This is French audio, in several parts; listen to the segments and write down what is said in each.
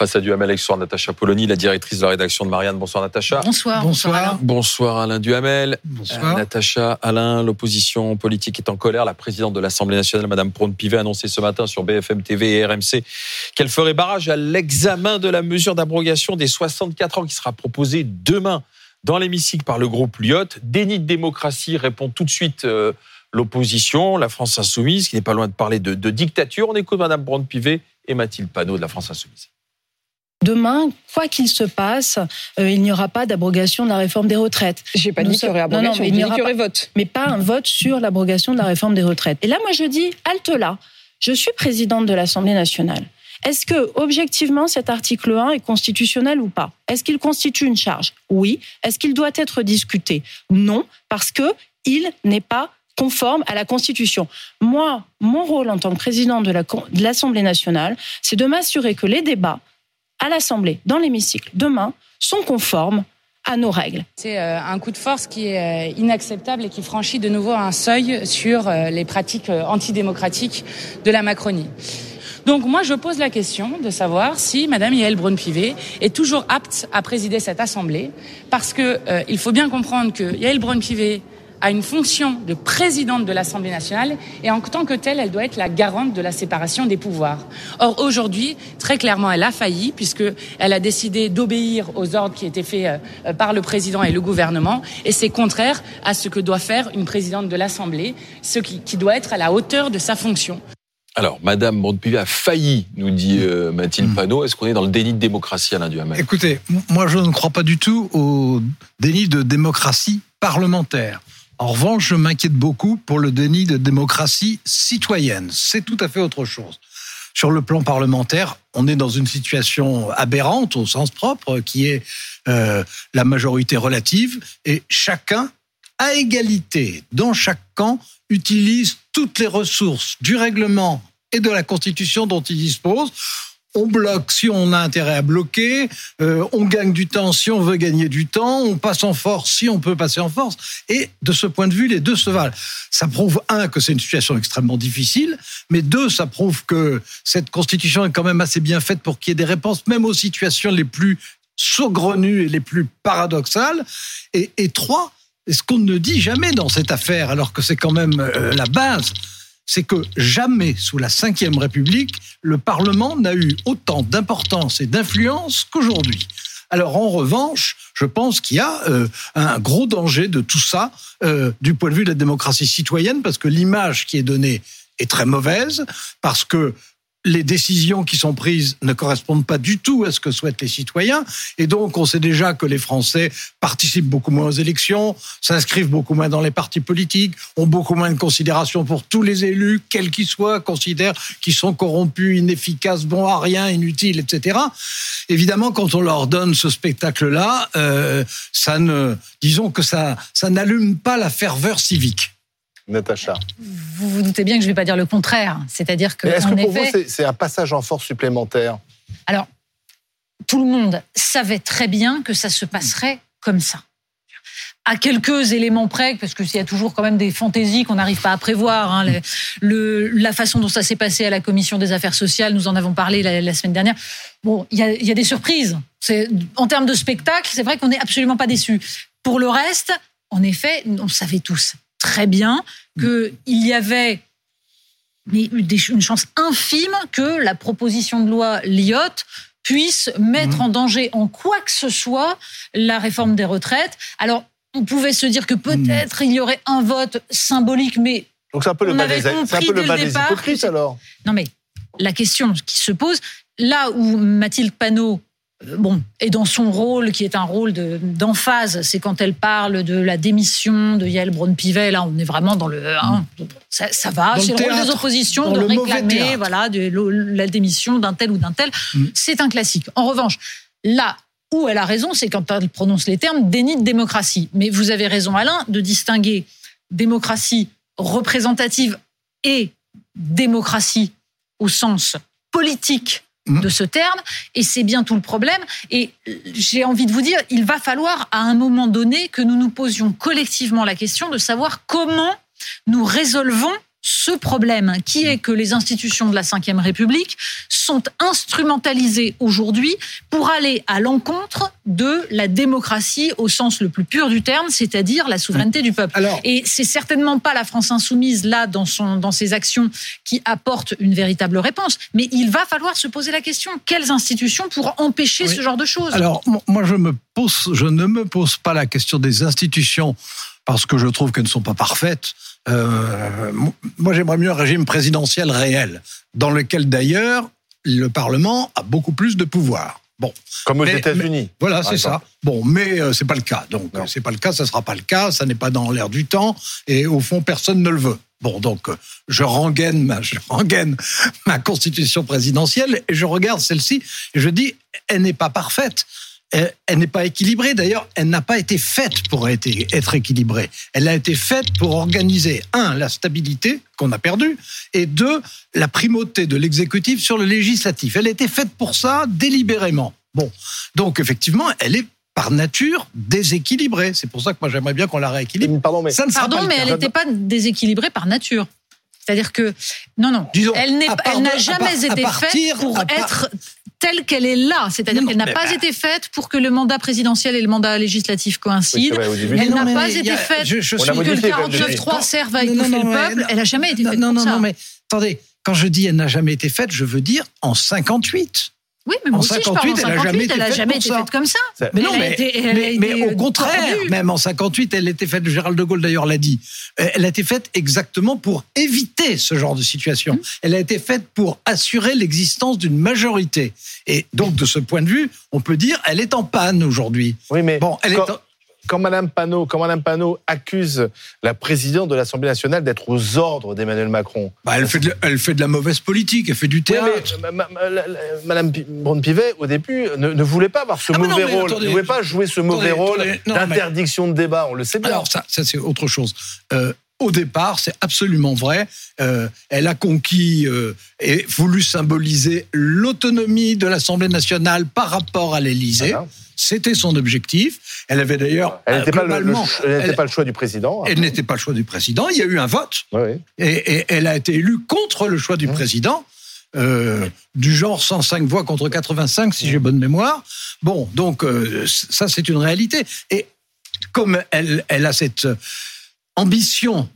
Face à Duhamel avec Natacha Polony, la directrice de la rédaction de Marianne. Bonsoir Natacha. Bonsoir. Bonsoir. Bonsoir Alain Duhamel. Bonsoir. Euh, Natacha, Alain, l'opposition politique est en colère. La présidente de l'Assemblée nationale, Madame Braun-Pivet, a annoncé ce matin sur BFM TV et RMC qu'elle ferait barrage à l'examen de la mesure d'abrogation des 64 ans qui sera proposée demain dans l'hémicycle par le groupe Lyotte. Déni de démocratie répond tout de suite euh, l'opposition, la France insoumise, qui n'est pas loin de parler de, de dictature. On écoute Madame Braun-Pivet et Mathilde Panot de la France insoumise. Demain, quoi qu'il se passe, euh, il n'y aura pas d'abrogation de la réforme des retraites. J'ai pas Nous dit qu'il y aurait sommes- non, non, abrogation, mais il n'y dit aura pas- vote. Mais pas un vote sur l'abrogation de la réforme des retraites. Et là, moi, je dis, halte là. Je suis présidente de l'Assemblée nationale. Est-ce que, objectivement, cet article 1 est constitutionnel ou pas? Est-ce qu'il constitue une charge? Oui. Est-ce qu'il doit être discuté? Non, parce que il n'est pas conforme à la Constitution. Moi, mon rôle en tant que président de la- de l'Assemblée nationale, c'est de m'assurer que les débats à l'Assemblée, dans l'hémicycle, demain, sont conformes à nos règles. C'est euh, un coup de force qui est euh, inacceptable et qui franchit de nouveau un seuil sur euh, les pratiques antidémocratiques de la Macronie. Donc moi, je pose la question de savoir si Madame Yael Braun-Pivet est toujours apte à présider cette assemblée, parce que euh, il faut bien comprendre que Yael Braun-Pivet a une fonction de présidente de l'Assemblée nationale et en tant que telle, elle doit être la garante de la séparation des pouvoirs. Or aujourd'hui, très clairement, elle a failli puisque elle a décidé d'obéir aux ordres qui étaient faits euh, par le président et le gouvernement et c'est contraire à ce que doit faire une présidente de l'Assemblée, ce qui, qui doit être à la hauteur de sa fonction. Alors, Madame Braun-Pivet a failli, nous dit euh, Mathilde Mm. Panot. Est-ce qu'on est dans le déni de démocratie, Alain Duhamel? Écoutez, moi je ne crois pas du tout au déni de démocratie parlementaire. En revanche, je m'inquiète beaucoup pour le déni de démocratie citoyenne. C'est tout à fait autre chose. Sur le plan parlementaire, on est dans une situation aberrante au sens propre, qui est euh, la majorité relative, et chacun, à égalité, dans chaque camp, utilise toutes les ressources du règlement et de la Constitution dont il dispose on bloque si on a intérêt à bloquer, euh, on gagne du temps si on veut gagner du temps, on passe en force si on peut passer en force. Et de ce point de vue, les deux se valent. Ça prouve, un, que c'est une situation extrêmement difficile, mais deux, ça prouve que cette constitution est quand même assez bien faite pour qu'il y ait des réponses, même aux situations les plus saugrenues et les plus paradoxales. Et, et trois, et ce qu'on ne dit jamais dans cette affaire, alors que c'est quand même euh, la base, c'est que jamais sous la Ve République, le Parlement n'a eu autant d'importance et d'influence qu'aujourd'hui. Alors en revanche, je pense qu'il y a euh, un gros danger de tout ça euh, du point de vue de la démocratie citoyenne, parce que l'image qui est donnée est très mauvaise, parce que les décisions qui sont prises ne correspondent pas du tout à ce que souhaitent les citoyens. Et donc, on sait déjà que les Français participent beaucoup moins aux élections, s'inscrivent beaucoup moins dans les partis politiques, ont beaucoup moins de considération pour tous les élus, quels qu'ils soient, considèrent qu'ils sont corrompus, inefficaces, bons à rien, inutiles, etc. Évidemment, quand on leur donne ce spectacle-là, euh, ça ne, disons que ça, ça n'allume pas la ferveur civique. Natacha. Vous vous doutez bien que je ne vais pas dire le contraire. C'est-à-dire que, Est-ce que pour effet, vous, c'est- un passage en force supplémentaire alors tout le monde savait très bien que ça se passerait comme ça. À quelques éléments près, parce qu'il y a toujours quand même des fantaisies qu'on n'arrive pas à prévoir. hein. Le- le- la façon dont ça s'est passé à la commission des affaires sociales, nous en avons parlé la, la semaine dernière. Bon, il y a, il y a des surprises. En termes de spectacle, c'est vrai qu'on n'est absolument pas déçus. Pour le reste, en effet, on savait tous très bien qu'il y avait mais une chance infime que la proposition de loi Lyotte puisse mettre Mhm. en danger en quoi que ce soit la réforme des retraites. Alors, on pouvait se dire que peut-être il y aurait un vote symbolique, mais Donc c'est un peu le On mal avait des, c'est un compris peu le dès mal le des départ alors. non mais la question qui se pose, là où Mathilde Panot bon, est dans son rôle, qui est un rôle de- d'emphase, c'est quand elle parle de la démission de Yael Braun-Pivet. Là, on est vraiment dans le. hein, ça, ça va, le c'est le, rôle des oppositions de réclamer voilà, de, la démission d'un tel ou d'un tel. Mm. C'est un classique. En revanche, là où elle a raison, c'est quand elle prononce les termes déni de démocratie. Mais vous avez raison, Alain, de distinguer démocratie représentative et démocratie au sens politique. De ce terme, et c'est bien tout le problème. Et j'ai envie de vous dire, il va falloir à un moment donné que nous nous posions collectivement la question de savoir comment nous résolvons ce problème qui est que les institutions de la Ve République sont instrumentalisées aujourd'hui pour aller à l'encontre de la démocratie au sens le plus pur du terme, c'est-à-dire la souveraineté du peuple. Alors- Et c'est certainement pas la France insoumise là dans son dans ses actions qui apporte une véritable réponse, mais il va falloir se poser la question quelles institutions pour empêcher Oui. ce genre de choses? Alors, mo- moi, je, me pose, je ne me pose pas la question des institutions parce que je trouve qu'elles ne sont pas parfaites. Euh, mo- moi, j'aimerais mieux un régime présidentiel réel, dans lequel d'ailleurs le Parlement a beaucoup plus de pouvoir. Bon, Comme aux États-Unis. voilà, c'est ça. Bon, mais euh, c'est pas le cas. Donc, euh, c'est pas le cas, ça sera pas le cas, ça n'est pas dans l'air du temps, et au fond, personne ne le veut. Bon, donc, euh, je rengaine ma, je rengaine ma constitution présidentielle et je regarde celle-ci et je dis, elle n'est pas parfaite. Euh, Elle n'est pas équilibrée. D'ailleurs, elle n'a pas été faite pour être, être équilibrée. Elle a été faite pour organiser, un, la stabilité qu'on a perdue, et deux, la primauté de l'exécutif sur le législatif. Elle a été faite pour ça délibérément. Bon, donc effectivement, elle est par nature déséquilibrée. C'est pour ça que moi j'aimerais bien qu'on la rééquilibre. Pardon, mais Ça ne sera Pardon, mais elle n'était pas déséquilibrée par nature. C'est-à-dire que non, non, Disons, elle n'a jamais à été partir- faite pour à part- être telle qu'elle est là. C'est-à-dire qu'elle n'a mais pas bah- été faite pour que le mandat présidentiel et le mandat législatif coïncident. vrai. Elle n'a pas été a- faite je- je pour que le modifié, comme 49.3 Quand- serve à étouffer le peuple. Elle n'a jamais été faite non, non, non, mais attendez, quand je dis elle n'a jamais été faite, je veux dire en 58. Oui, mais moi En aussi, je parle 58, en elle 58, n'a jamais été faite comme ça. Mais non, mais, mais, mais euh, au contraire, tordue. même en 58, elle était faite, Gérald de Gaulle d'ailleurs l'a dit, euh, elle a été faite exactement pour éviter ce genre de situation. Mmh. Elle a été faite pour assurer l'existence d'une majorité. Et donc, de ce point de vue, on peut dire, elle est en panne aujourd'hui. Oui, mais Bon, elle est en- quand Madame Panot, quand Madame Panot accuse la présidente de l'Assemblée nationale d'être aux ordres d'Emmanuel Macron. Bah, elle, fait de, la- elle fait de la mauvaise politique, elle fait du Oui, théâtre. mais ma- ma- la- la- Madame Pi- Braun-Pivet, au début, ne, ne voulait pas avoir ce Ah, mais non, mauvais mais rôle, attendez, ne voulait pas jouer ce mauvais attendez, rôle mais- d'interdiction de débat. On le sait bien. Alors ça, ça c'est autre chose. Euh, au départ, c'est absolument vrai. Euh, elle a conquis euh, et voulu symboliser l'autonomie de l'Assemblée nationale par rapport à l'Élysée. Voilà. C'était son objectif. Elle avait d'ailleurs elle n'était euh, pas, le- pas choix du président. elle n'était pas le choix du président. Il y a eu un vote Oui, et, et elle a été élue contre le choix du Mmh. président. euh, du genre 105 voix contre 85, si j'ai bonne mémoire. Bon, donc ça, c'est une réalité. Et comme elle, elle a cette ambition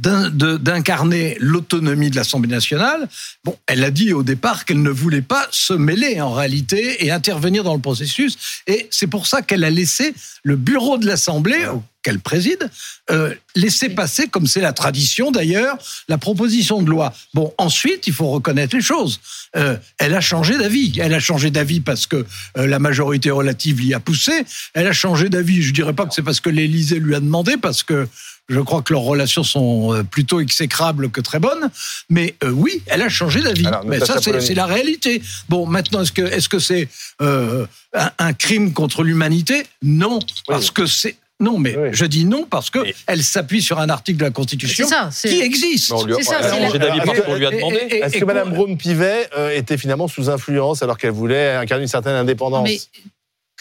d'incarner l'autonomie de l'Assemblée nationale, bon, elle a dit au départ qu'elle ne voulait pas se mêler en réalité et intervenir dans le processus. Et c'est pour ça qu'elle a laissé le bureau de l'Assemblée, qu'elle préside, euh, laisser passer, comme c'est la tradition d'ailleurs, la proposition de loi. Bon, ensuite, il faut reconnaître les choses. Euh, elle a changé d'avis. Elle a changé d'avis parce que euh, la majorité relative l'y a poussé. Elle a changé d'avis. Je dirais pas que c'est parce que l'Élysée lui a demandé, parce que je crois que leurs relations sont euh, plutôt exécrables que très bonnes. Mais euh, oui, elle a changé d'avis. Mais ça, c'est c'est la réalité. Bon, maintenant, est-ce que est-ce que c'est euh, un, un crime contre l'humanité? Non, parce que c'est non, mais Oui. je dis non parce que Mais- elle s'appuie sur un article de la Constitution C'est ça, c'est- qui existe. On lui a- demandé. Est-ce que Madame quoi- Braun-Pivet euh, était finalement sous influence alors qu'elle voulait incarner une certaine indépendance Mais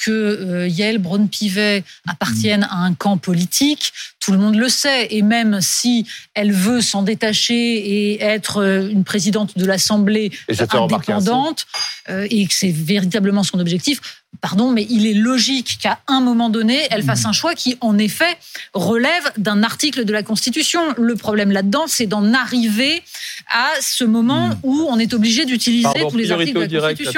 que euh, Yael Braun-Pivet appartienne à un camp politique, tout le monde le sait. Et même si elle veut s'en détacher et être euh, une présidente de l'Assemblée indépendante, euh, et que c'est véritablement son objectif, pardon, mais il est logique qu'à un moment donné, elle fasse un choix qui, en effet, relève d'un article de la Constitution. Le problème là-dedans, c'est d'en arriver à ce moment où on est obligé d'utiliser tous les articles de la Constitution.